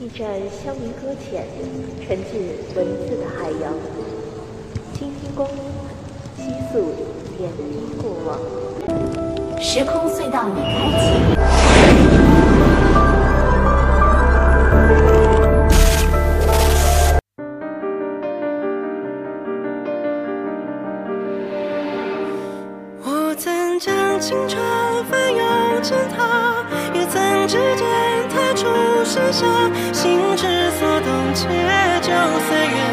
一阵乡茗搁浅，沉浸文字的海洋。倾听光阴，悉数点滴过往。时空隧道已开启。下心之所动且就随缘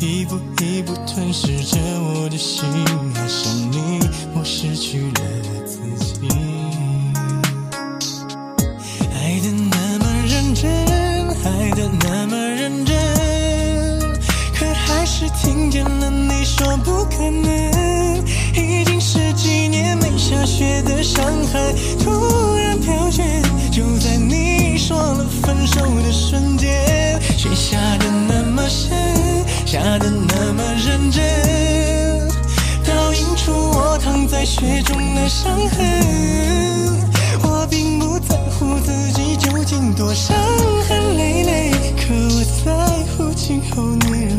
一步一步吞噬着我的心，爱上你，我失去了自己。爱的那么认真，爱的那么认真，可还是听见了你说不可能。已经十几年没下雪的上海，突。声下的那么认真倒映出我躺在雪中的伤痕。我并不在乎自己究竟多伤痕累累可我在乎今后你。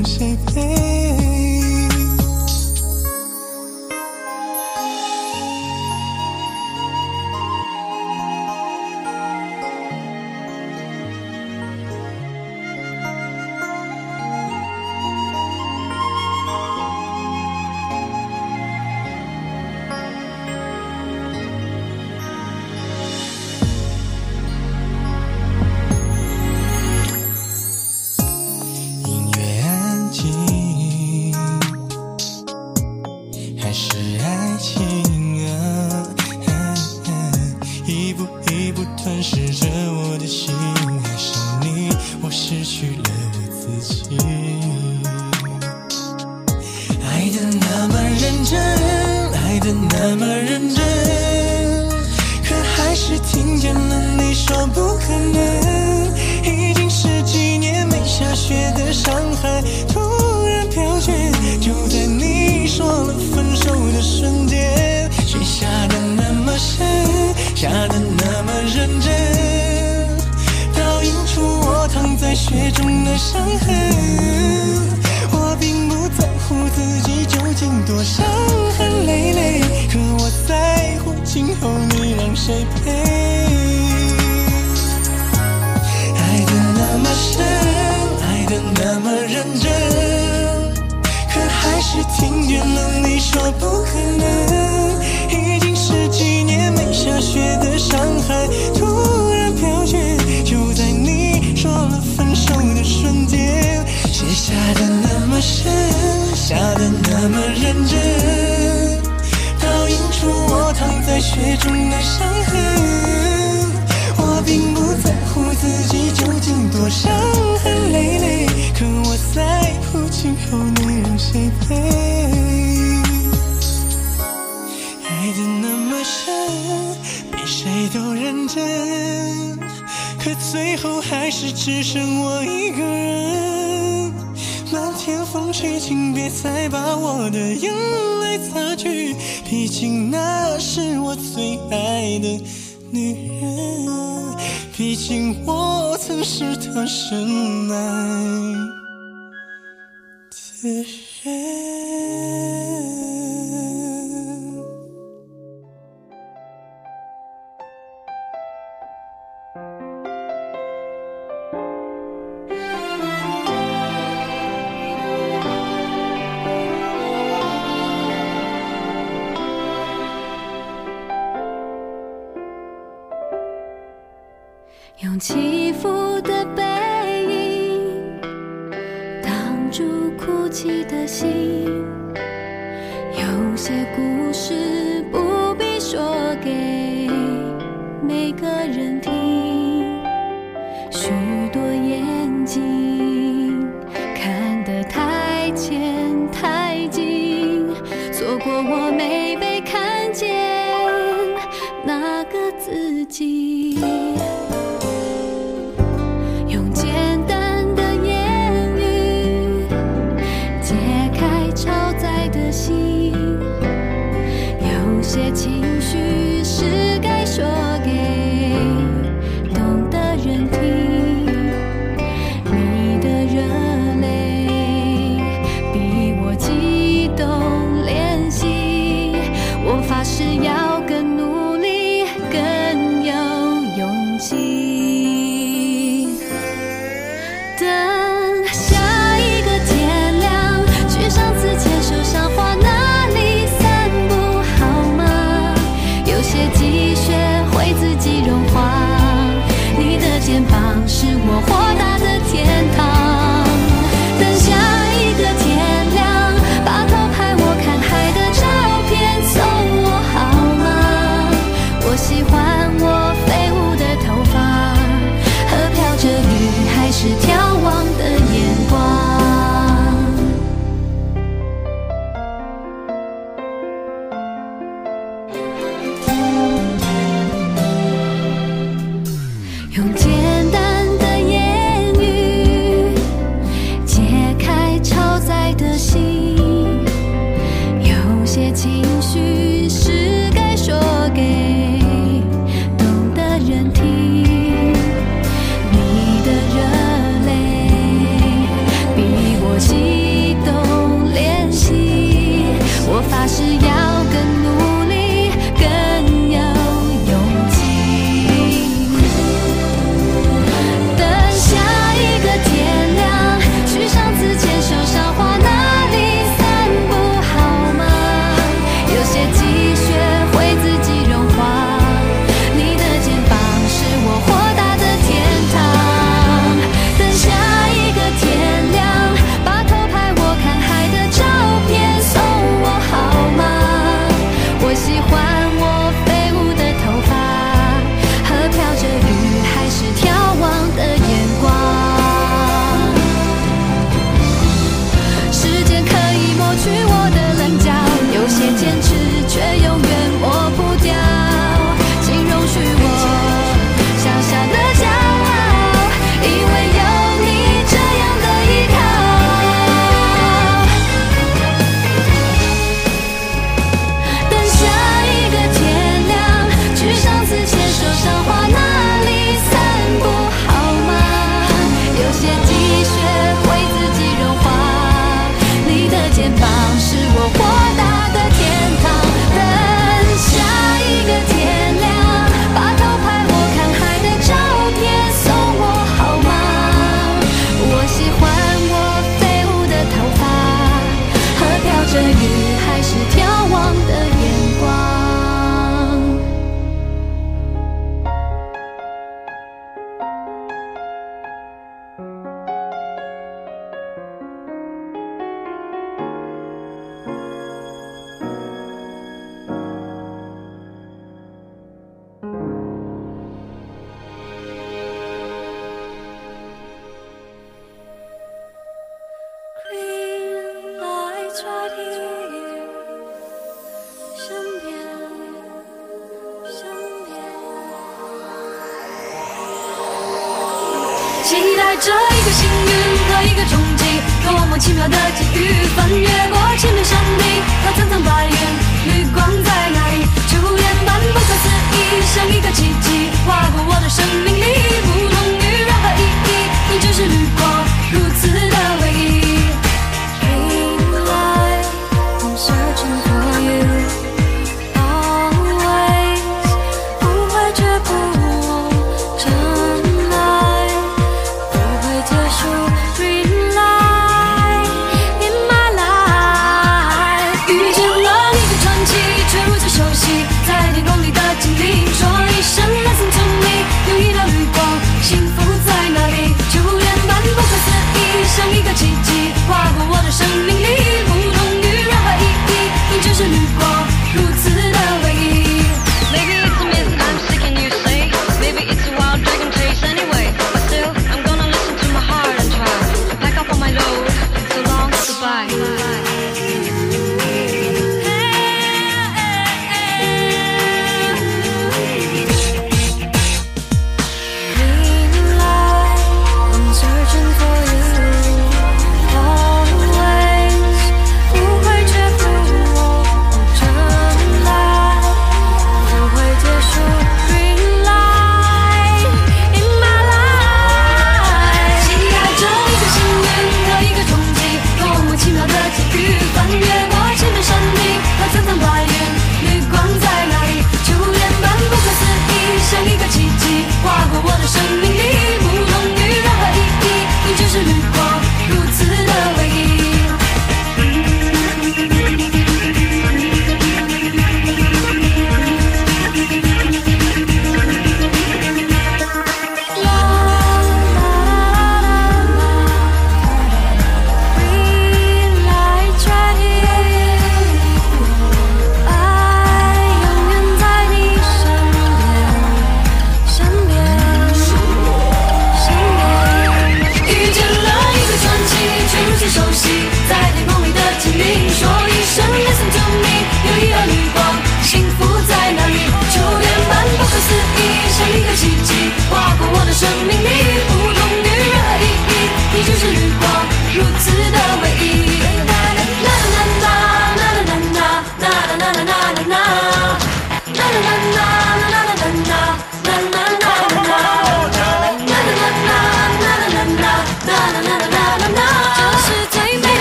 起伏的背影挡住哭泣的心。有些故事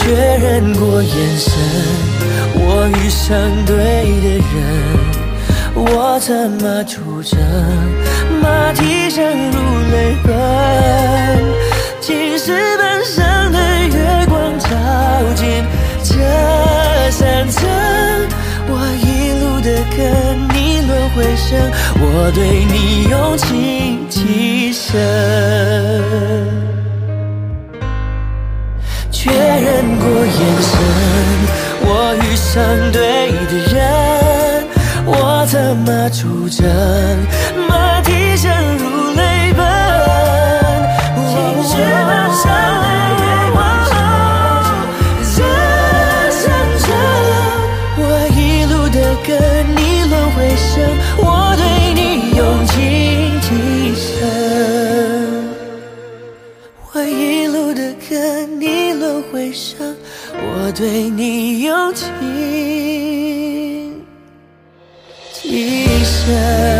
确认过眼神，我遇上对的人。我策马出征，马蹄声如泪奔。青石板上的月光照进这山城，我一路的跟你轮回声，我对你用情极深。我眼神，我遇上对的人。我策马出征，马蹄声如泪奔。我对你用情。极深。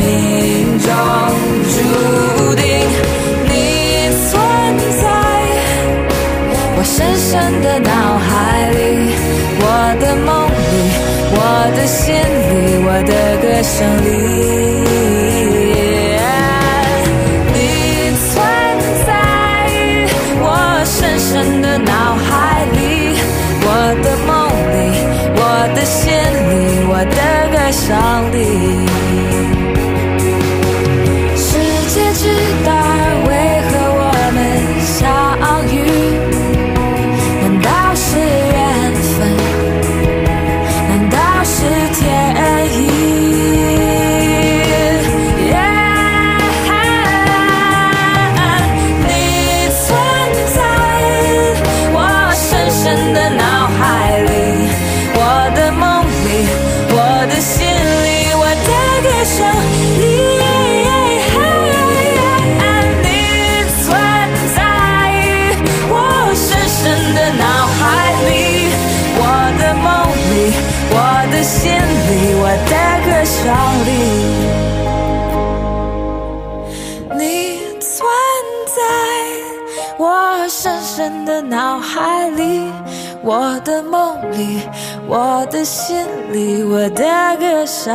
命中注定。你存在我深深的脑海里，我的梦里，我的心里，我的歌声里。你存在我深深的脑海里，我的梦里，我的心里，我的歌声里。我的梦里，我的心里，我的歌声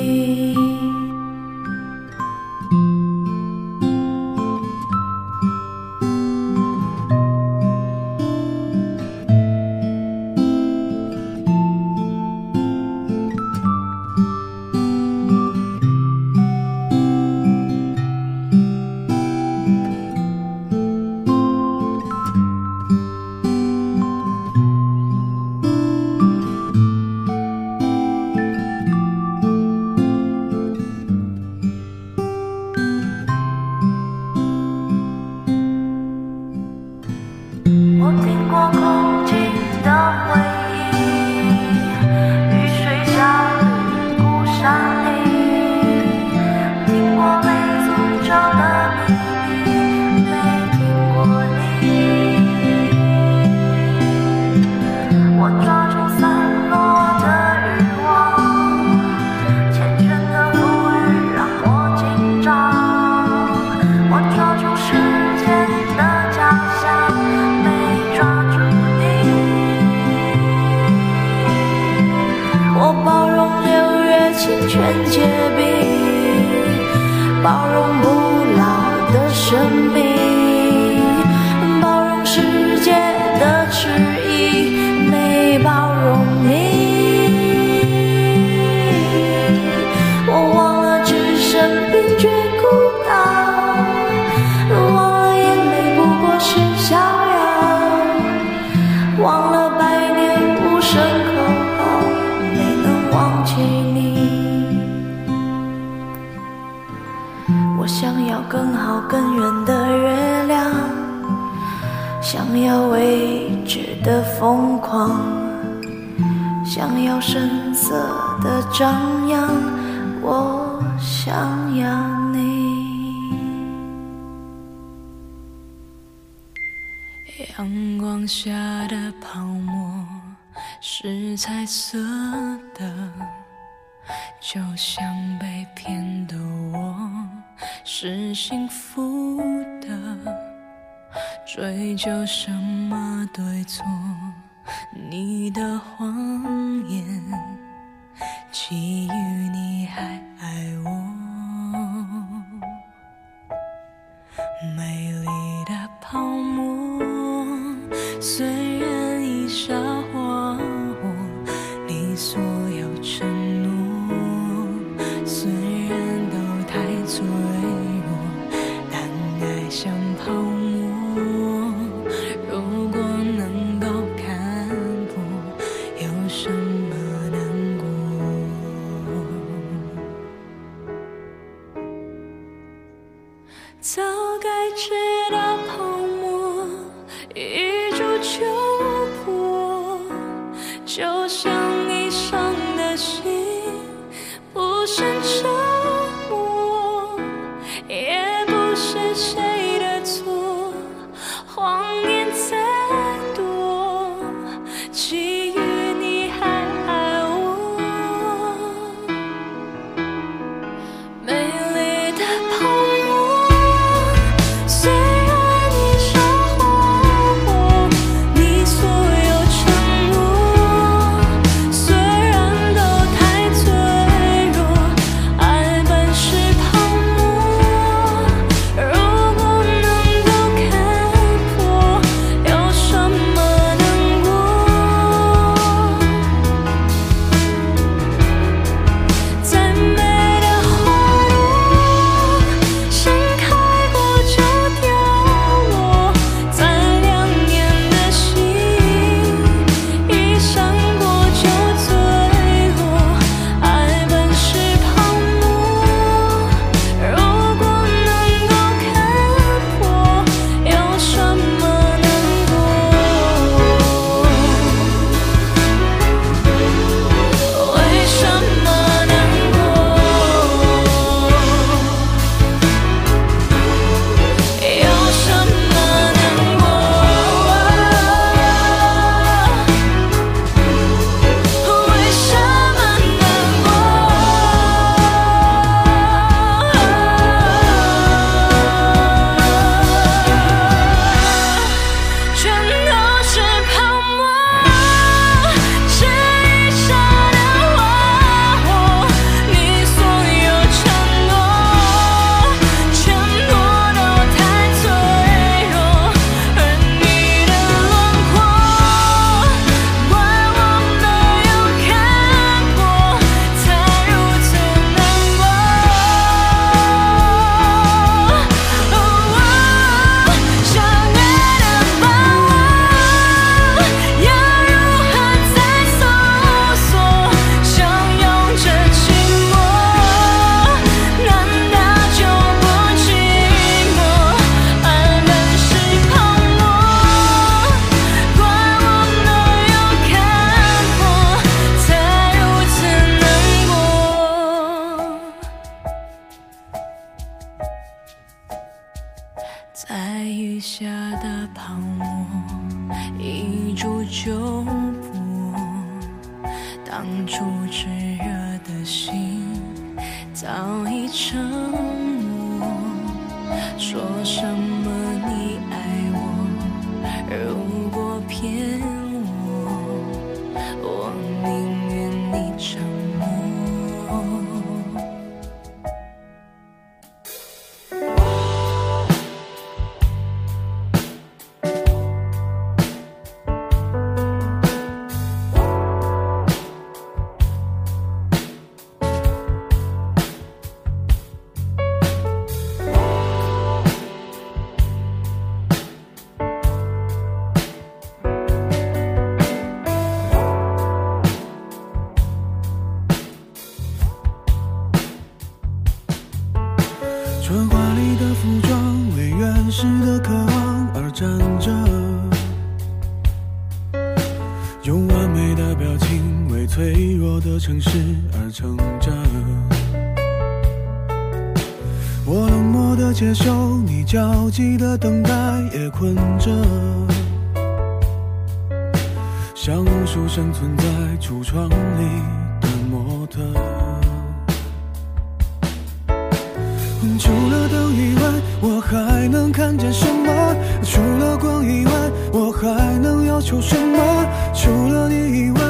除了灯以外，我还能看见什么？除了光以外，我还能要求什么？除了你以外，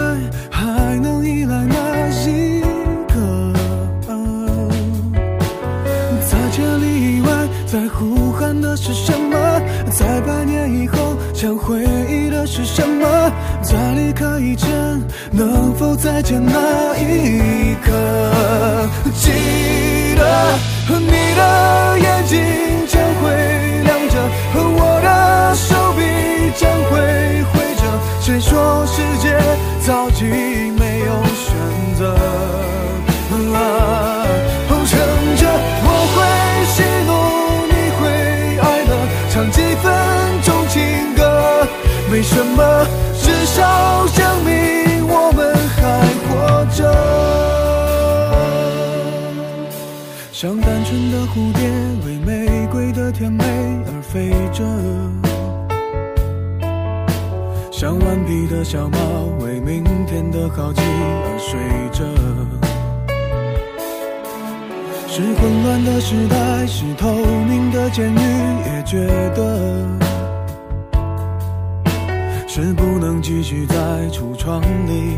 还能依赖哪一个？在千里以外，在呼喊的是什么？在百年以后，想回忆的是什么？在离开以前，能否再见那一刻？记得你的眼睛将会亮着，我的手臂将会挥着。谁说世界早已没有选择？啊，撑着我会喜怒，你会哀乐，唱几分钟情歌，没什么，像单纯的蝴蝶，为玫瑰的甜美而飞着；像顽皮的小猫，为明天的好奇而睡着。是混乱的时代，是透明的监狱，也觉得是不能继续在橱窗里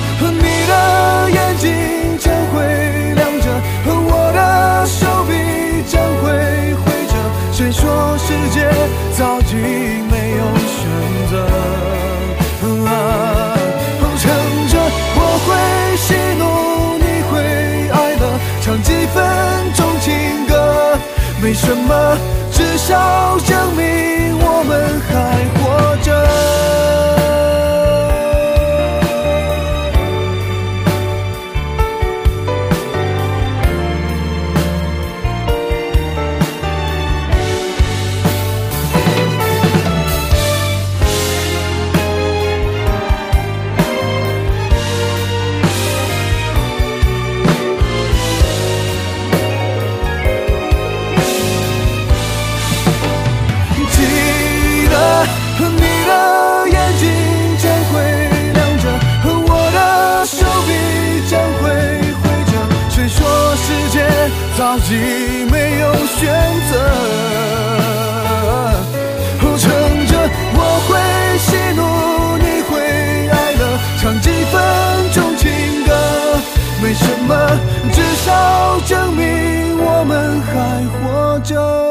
的眼睛将会亮着，和我的手臂将会挥着。谁说世界早已没有选择？啊，撑着我会喜怒，你会哀乐，唱几分钟情歌，没什么，至少证明我们还活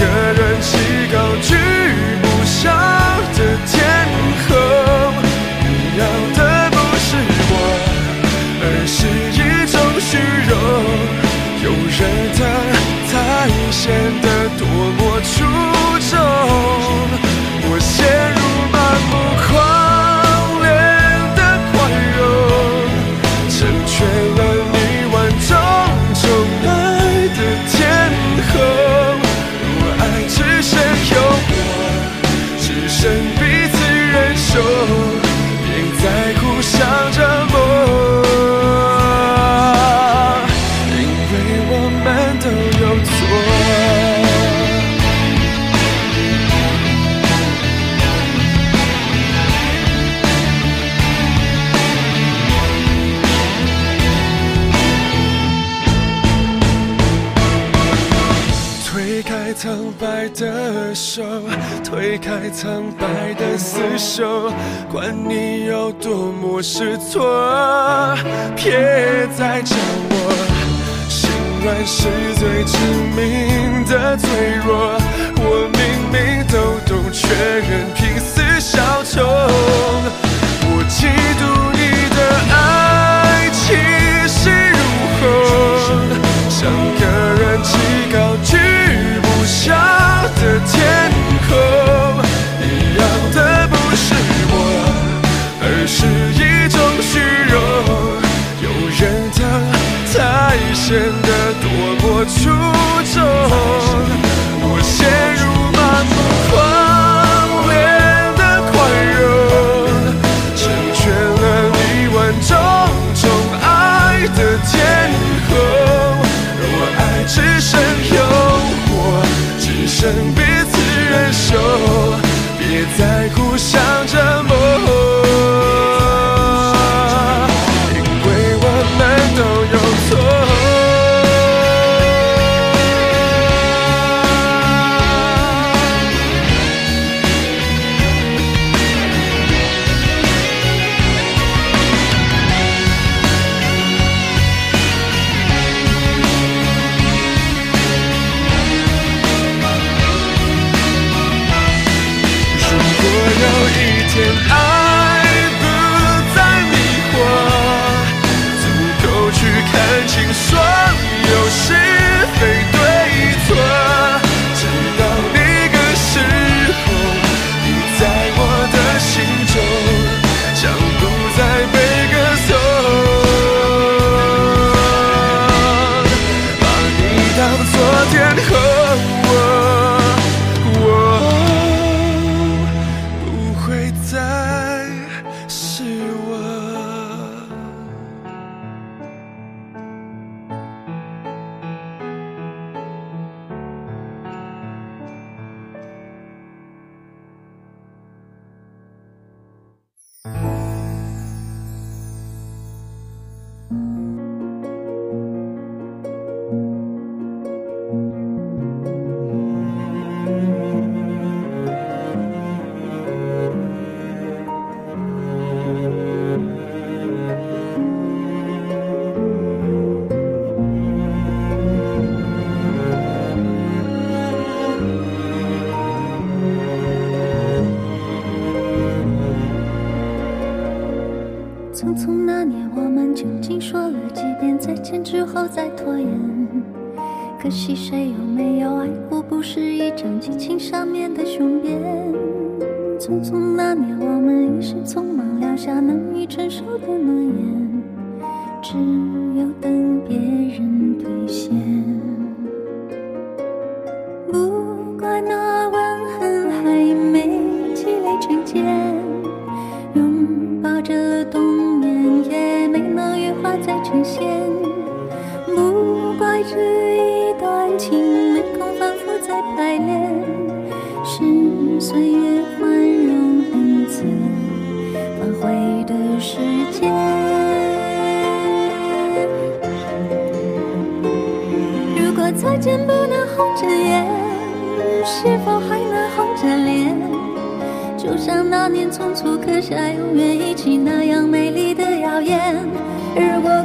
一个人是高举不下的天后，你要的不是我，而是一种虚荣。有人的才显得多么出众。我陷入手，管你有多么失措，别再叫我心软是最致命的脆弱。我明明都懂，却仍拼死效忠。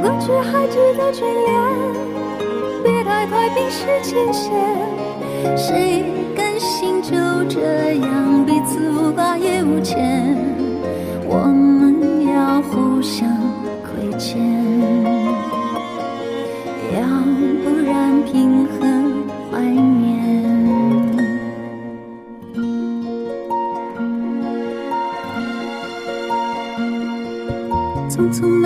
歌曲还值得眷恋，别太快冰释前嫌。谁甘心就这样彼此无挂也无牵？我们要互相亏欠，要不然平衡怀念。匆匆。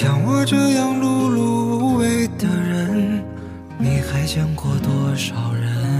像我这样碌碌无为的人你还见过多少人？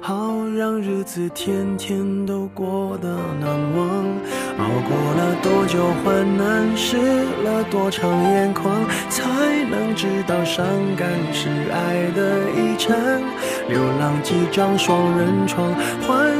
好让日子天天都过得难忘。熬过了多久患难，湿了多长眼眶，才能知道伤感是爱的遗产。流浪几张双人床，换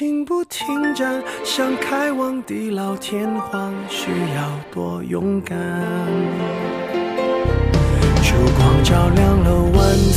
情不停站，想开往地老天荒，需要多勇敢。烛光照亮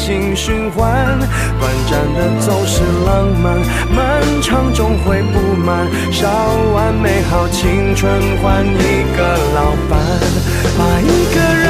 心循环。短暂的总是浪漫，漫长终会不满。烧完美好青春换一个老伴，把一个人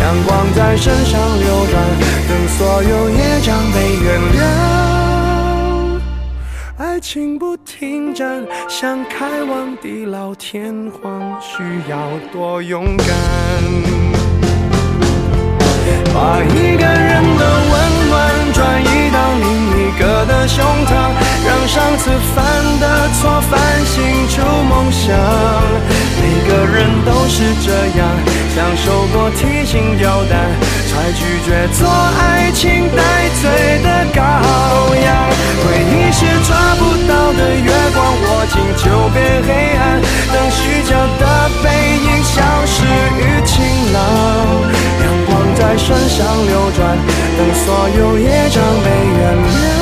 阳光在身上流转，等所有业障被原谅。爱情不停站，想开往地老天荒，需要多勇敢。把一个人的温暖转移到你一个的胸膛，让上次犯的错反省出梦想。每个人都是这样，享受过提心吊胆，才拒绝做爱情带罪的羔羊。回忆是抓不到的月光，握紧就变黑暗。等虚假的背影消失于晴朗，阳光在身上流转，等所有业障被原谅。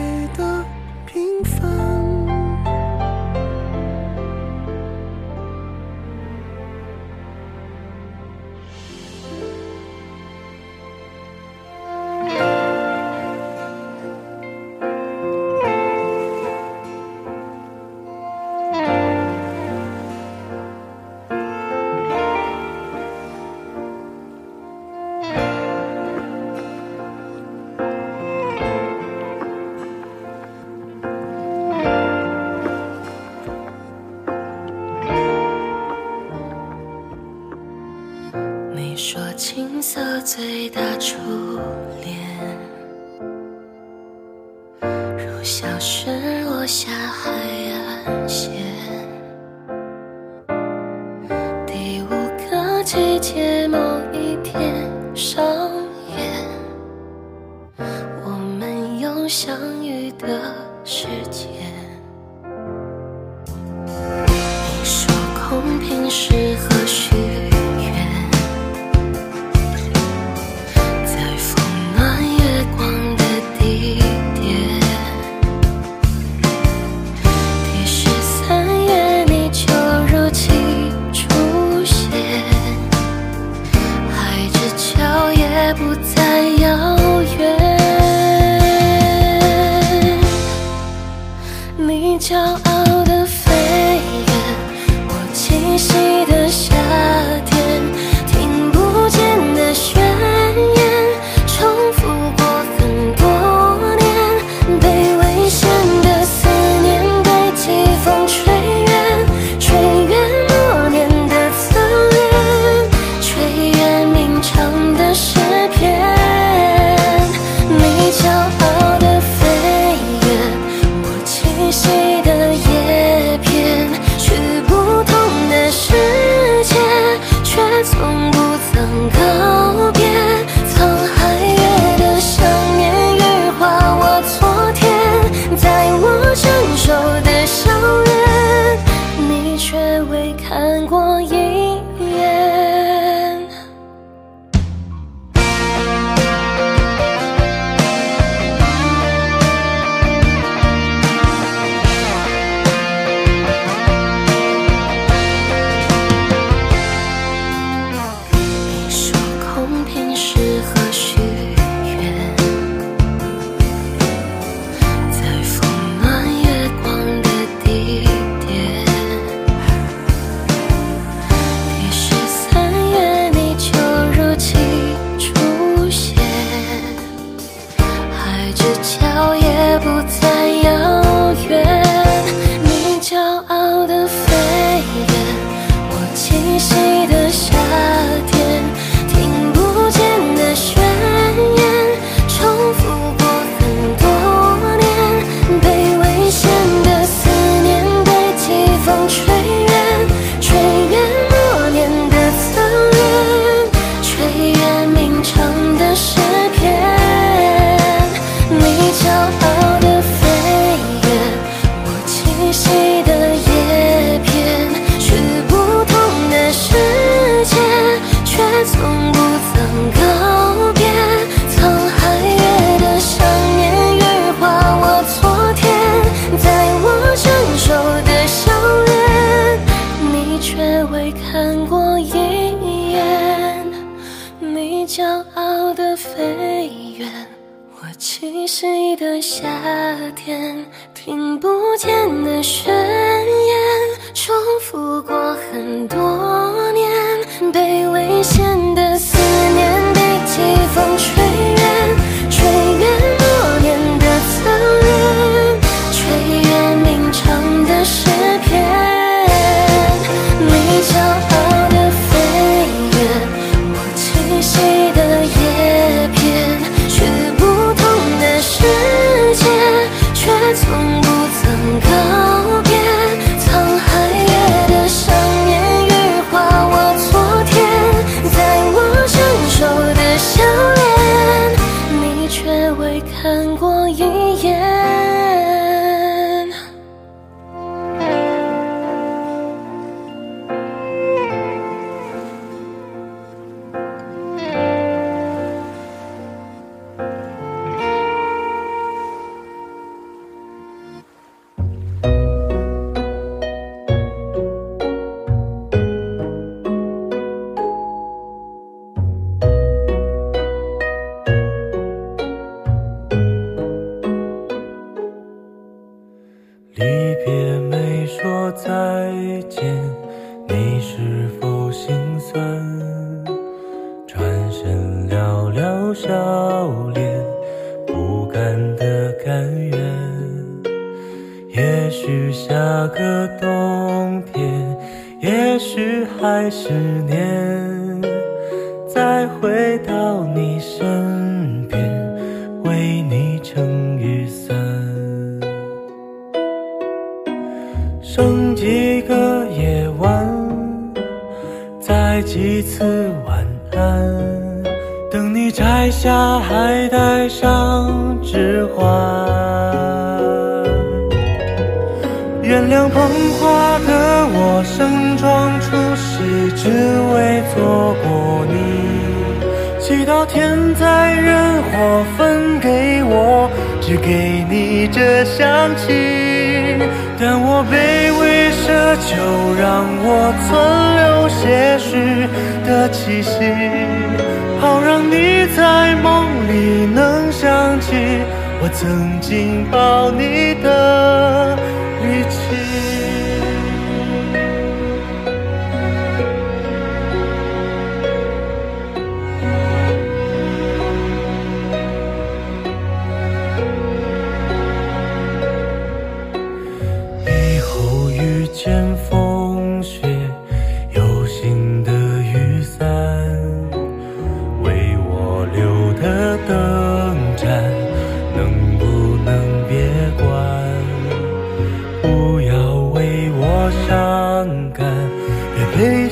天的雪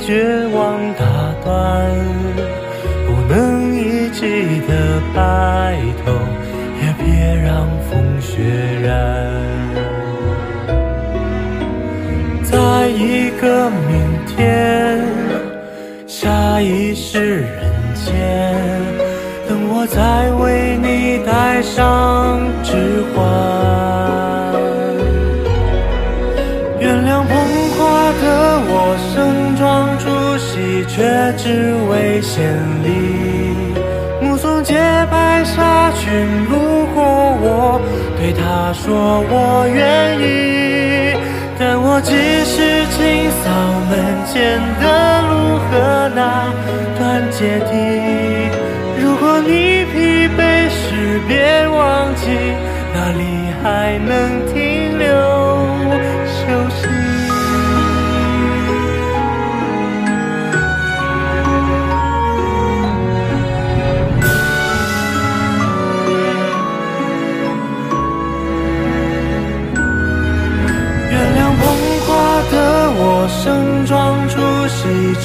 绝望打断，不能一起的白头，也别让风雪染。在一个明天，下一世人间，等我再为你戴上指环。只为献礼。目送洁白纱裙路过我，对她说我愿意。但我只是清扫门前的路和那段阶梯。如果你疲惫时，别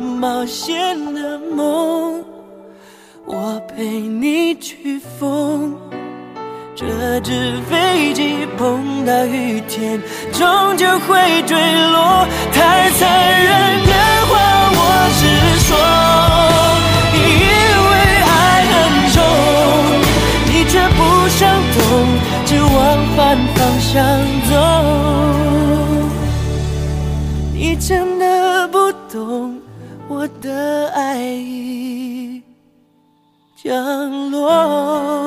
冒险的梦我陪你去疯折纸飞机碰到雨天终究会坠落太残忍的话我直说因为爱很重你却不想懂只往反方向走。降落。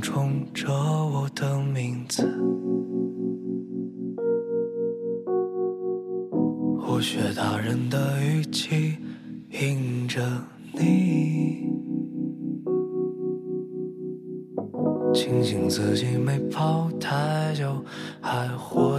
冲冲着我的名字。胡雪大人的语气，引着你。庆幸自己没跑太久，还活。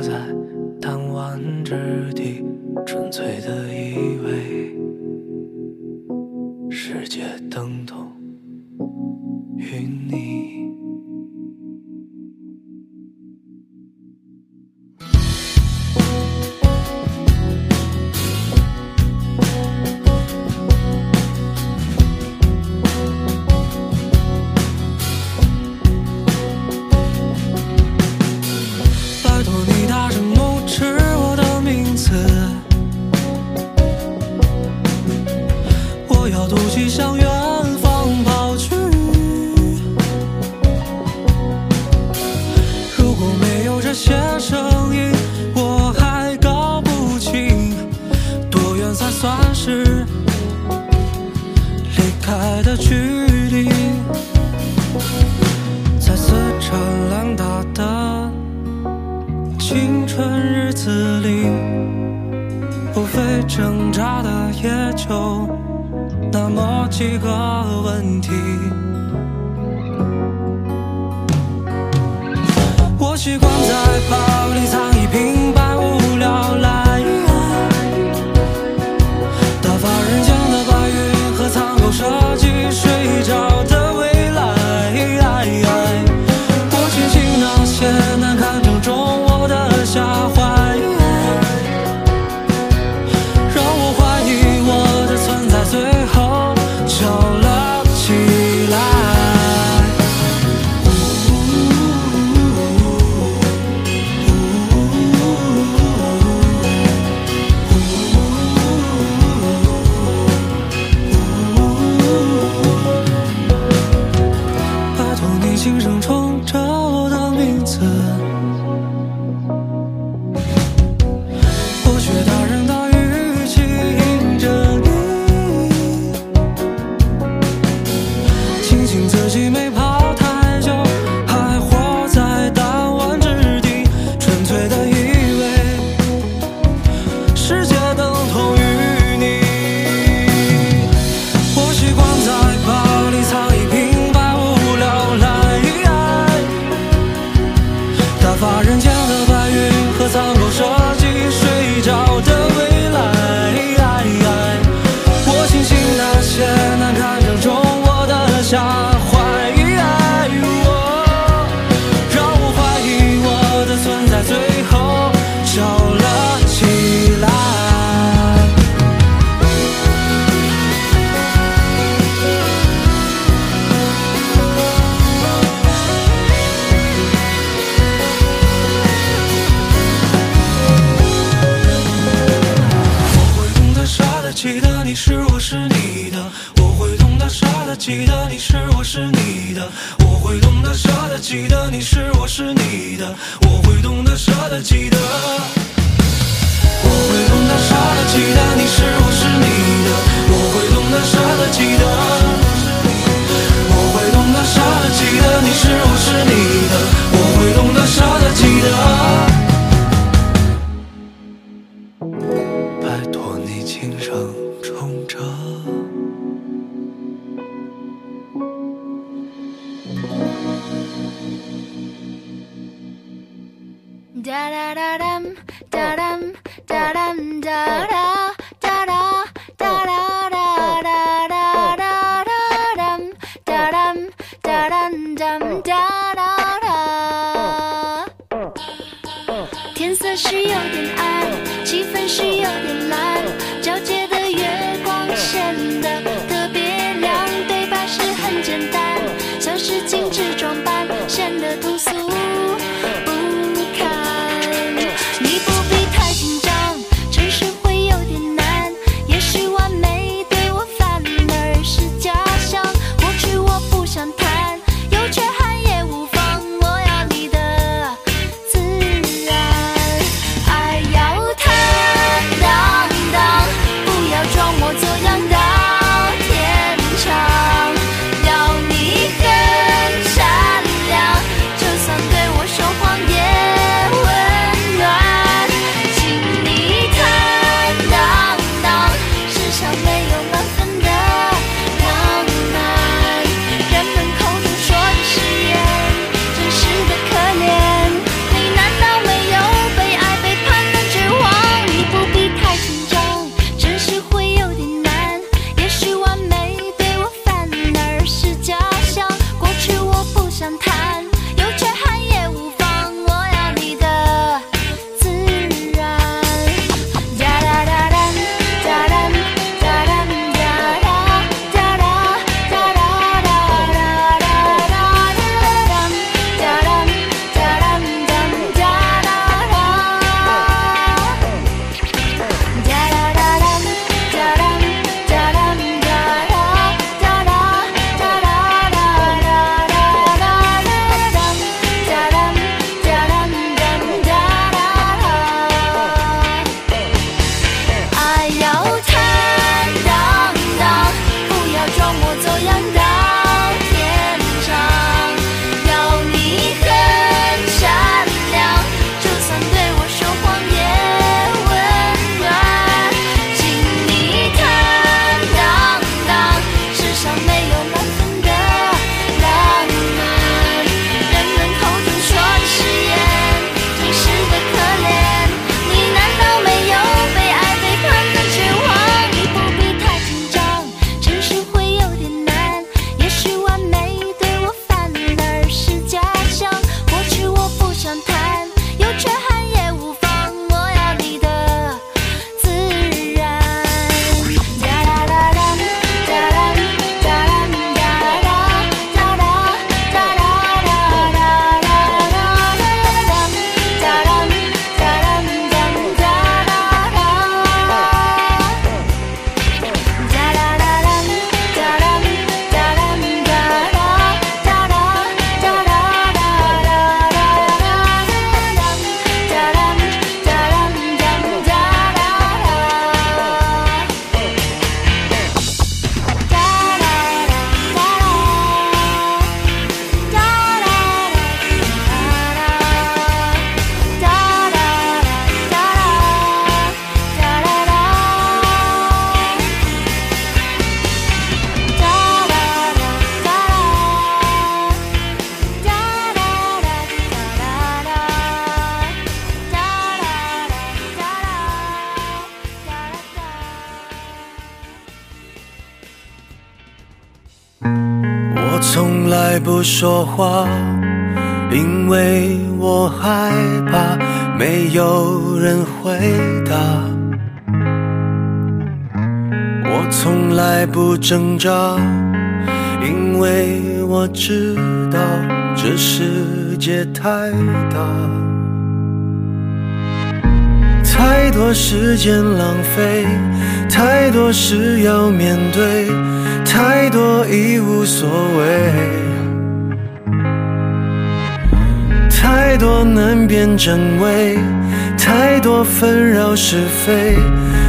飞，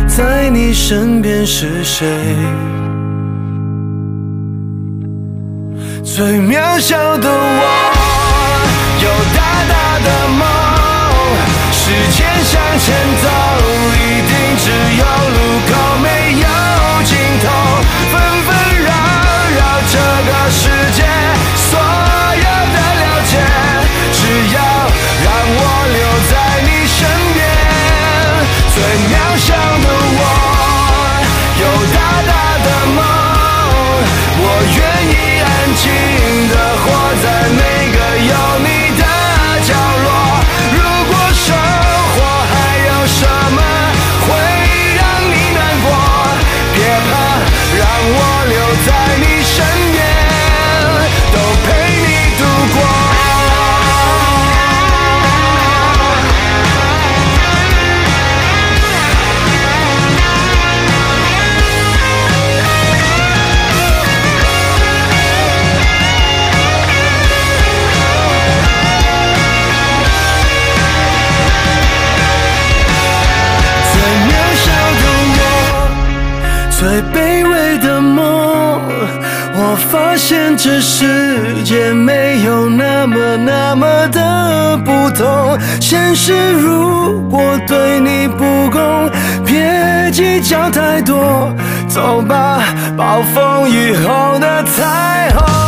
在你身边是谁？最渺小的我，有大大的梦。时间向前走，一定只有。最卑微的梦。我发现这世界没有那么那么的不同。现实如果对你不公，别计较太多。走吧，暴风雨后的彩虹。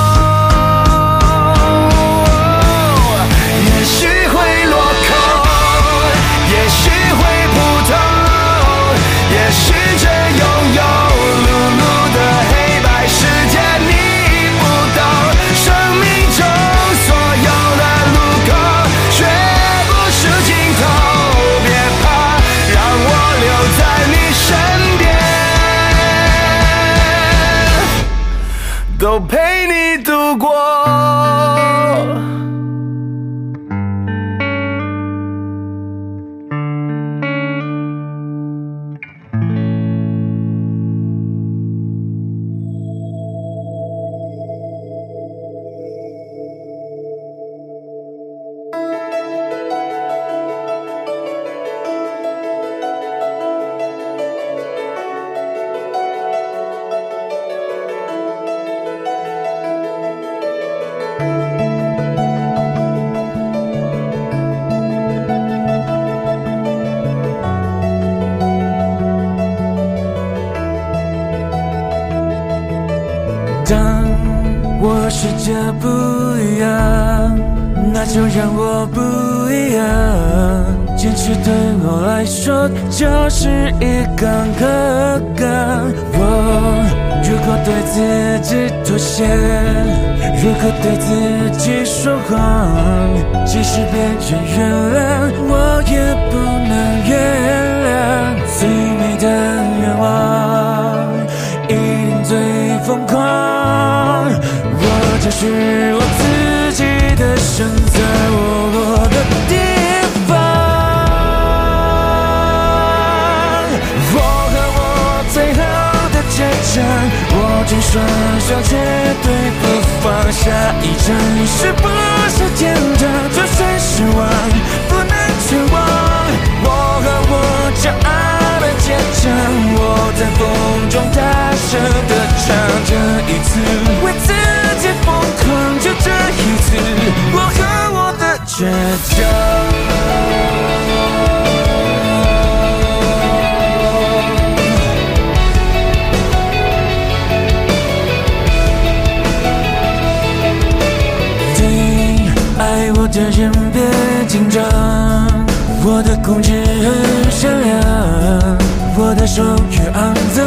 妥协，如何对自己说谎，即使别人原谅，我也不能原谅。最美的愿望，一定最疯狂。我就是我自己的选择，我落的地方。我和我最后的倔强，握紧双手，绝。一站是不是天堂？就算失望，不能绝望。我和我骄傲的坚强，我在风中大声的唱。这一次为自己疯狂，就这一次，我和我的倔强。我的控制很善良，我的手越肮脏，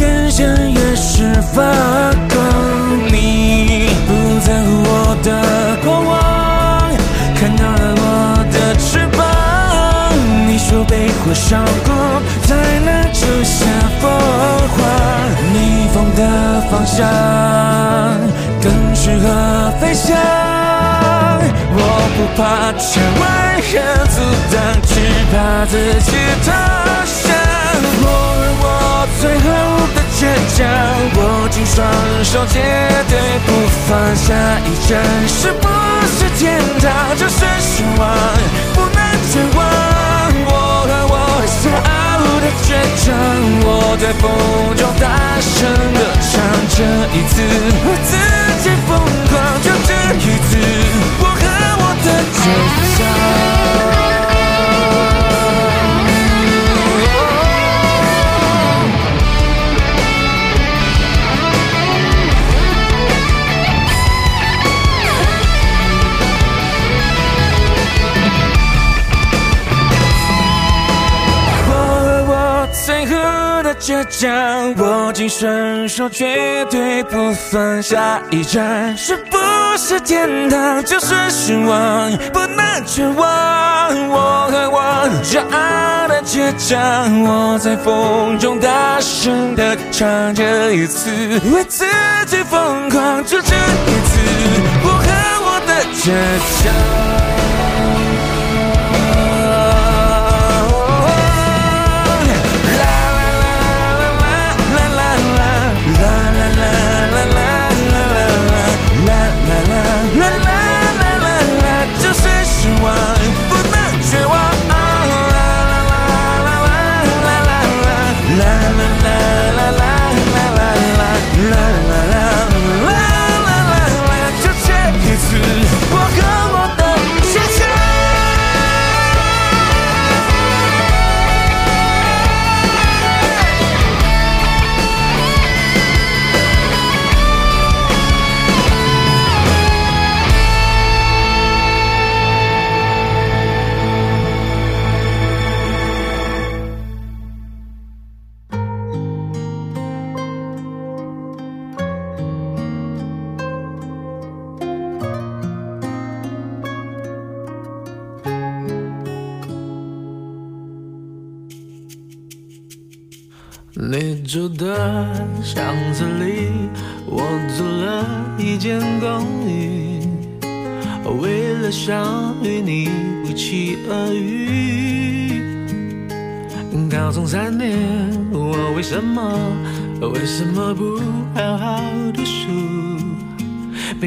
眼神越是发光。你不在乎我的过往，看到了我的翅膀。你说被火烧过才能出现凤凰，逆风的方向更适合飞翔。我不怕千万人阻挡，自己投降。我和我最后的倔强，握紧双手，绝对不放下。一站是不是天堂？就是失望，不能绝望。我和我骄傲的倔强，我在风中大声的唱。这一次我自己疯狂，就这一次，我和我的倔强。倔强，握紧双手，绝对不放下。一站是不是天堂？就是失望，不能绝望。我和我骄傲的倔强，我在风中大声的唱。这一次为自己疯狂，就这一次，我和我的倔强。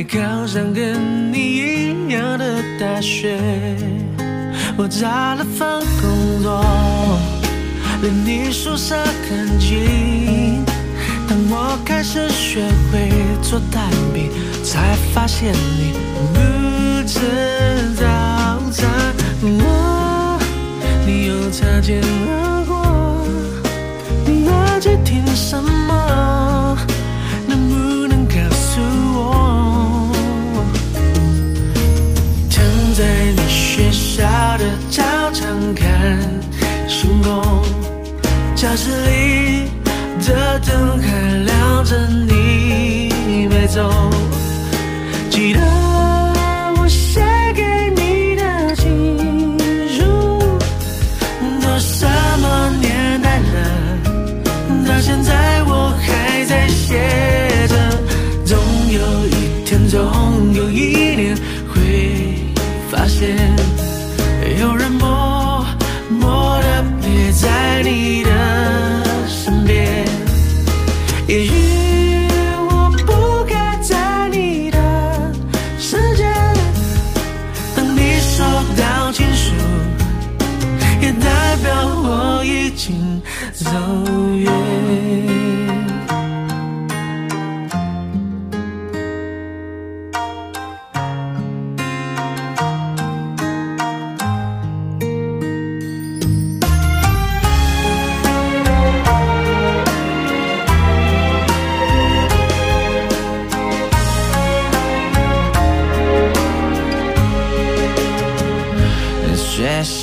考上跟你一样的大学，我找了份工作，离你宿舍很近。当我开始学会做蛋饼，才发现你你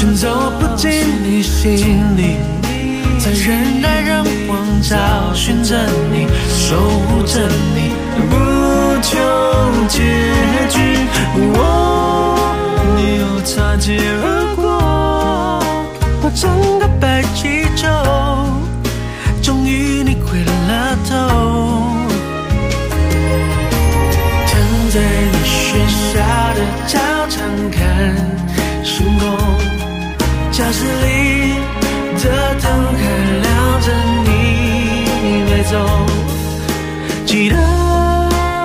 却走不进你心里，在人来人往找寻着你，守护着你，不求结局。我，你又擦肩而过，我整个白气球，终于你回了头。躺在你学校的操场看星空。教室里的灯还亮着，你没走。记得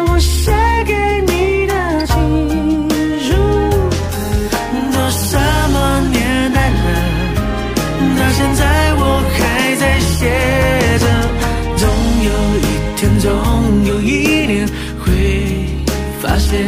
我写给你的情书，都什么年代了？到现在我还在写着，总有一天，总有一年会发现，